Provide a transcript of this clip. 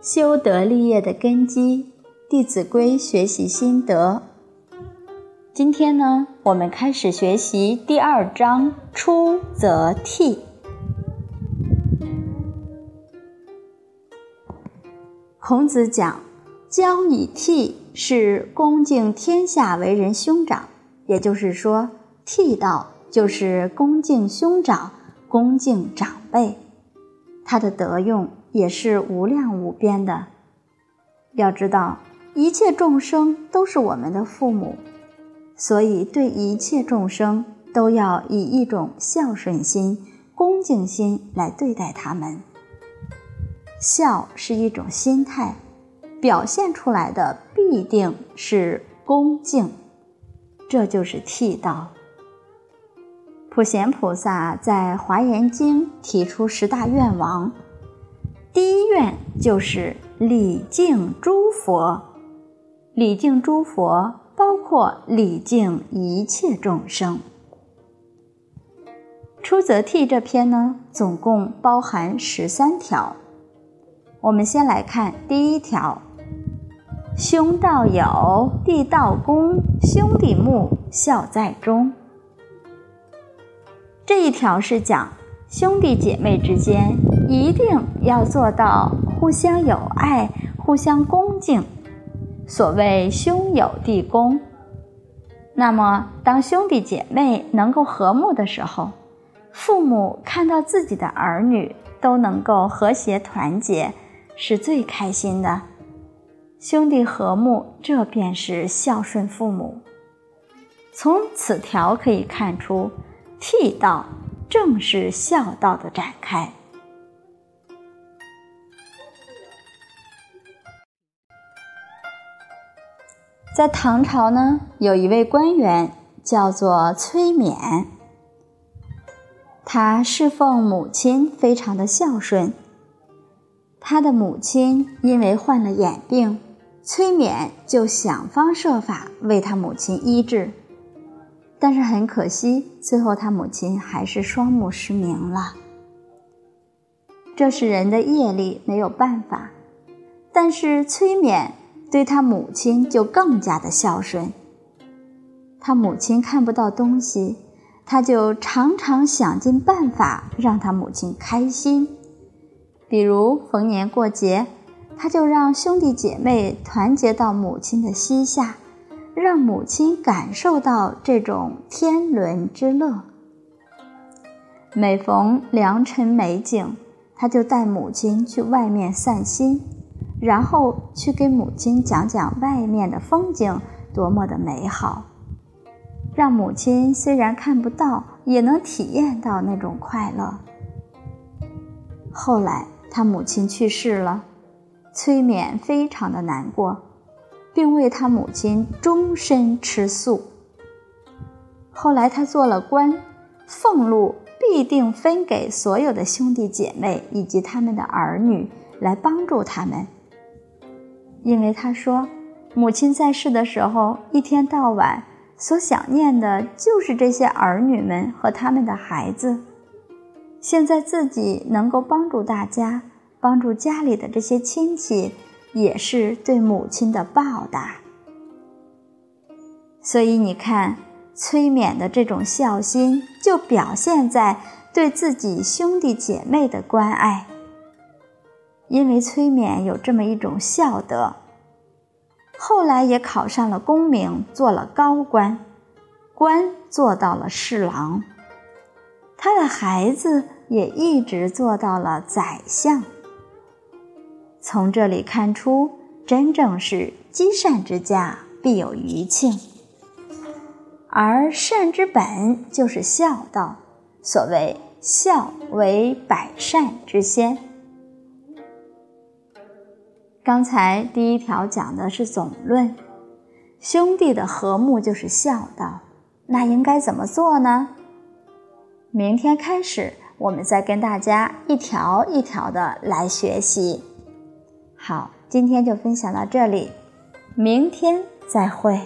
修德立业的根基，《弟子规》学习心得。今天呢，我们开始学习第二章“出则悌”。孔子讲：“教以悌，是恭敬天下为人兄长。”也就是说，悌道就是恭敬兄长，恭敬长辈。他的德用也是无量无边的。要知道，一切众生都是我们的父母。所以，对一切众生都要以一种孝顺心、恭敬心来对待他们。孝是一种心态，表现出来的必定是恭敬，这就是剃道。普贤菩萨在《华严经》提出十大愿望，第一愿就是礼敬诸佛，礼敬诸佛。包括礼敬一切众生。出则悌这篇呢，总共包含十三条。我们先来看第一条：兄道友，弟道恭，兄弟睦，孝在中。这一条是讲兄弟姐妹之间一定要做到互相友爱、互相恭敬。所谓兄友弟恭，那么当兄弟姐妹能够和睦的时候，父母看到自己的儿女都能够和谐团结，是最开心的。兄弟和睦，这便是孝顺父母。从此条可以看出，悌道正是孝道的展开。在唐朝呢，有一位官员叫做崔勉，他侍奉母亲非常的孝顺。他的母亲因为患了眼病，崔勉就想方设法为他母亲医治，但是很可惜，最后他母亲还是双目失明了。这是人的业力，没有办法。但是崔勉。对他母亲就更加的孝顺。他母亲看不到东西，他就常常想尽办法让他母亲开心。比如逢年过节，他就让兄弟姐妹团结到母亲的膝下，让母亲感受到这种天伦之乐。每逢良辰美景，他就带母亲去外面散心。然后去给母亲讲讲外面的风景多么的美好，让母亲虽然看不到，也能体验到那种快乐。后来他母亲去世了，崔勉非常的难过，并为他母亲终身吃素。后来他做了官，俸禄必定分给所有的兄弟姐妹以及他们的儿女，来帮助他们。因为他说，母亲在世的时候，一天到晚所想念的就是这些儿女们和他们的孩子。现在自己能够帮助大家，帮助家里的这些亲戚，也是对母亲的报答。所以你看，崔勉的这种孝心，就表现在对自己兄弟姐妹的关爱。因为崔勉有这么一种孝德，后来也考上了功名，做了高官，官做到了侍郎。他的孩子也一直做到了宰相。从这里看出，真正是积善之家必有余庆，而善之本就是孝道。所谓孝为百善之先。刚才第一条讲的是总论，兄弟的和睦就是孝道，那应该怎么做呢？明天开始，我们再跟大家一条一条的来学习。好，今天就分享到这里，明天再会。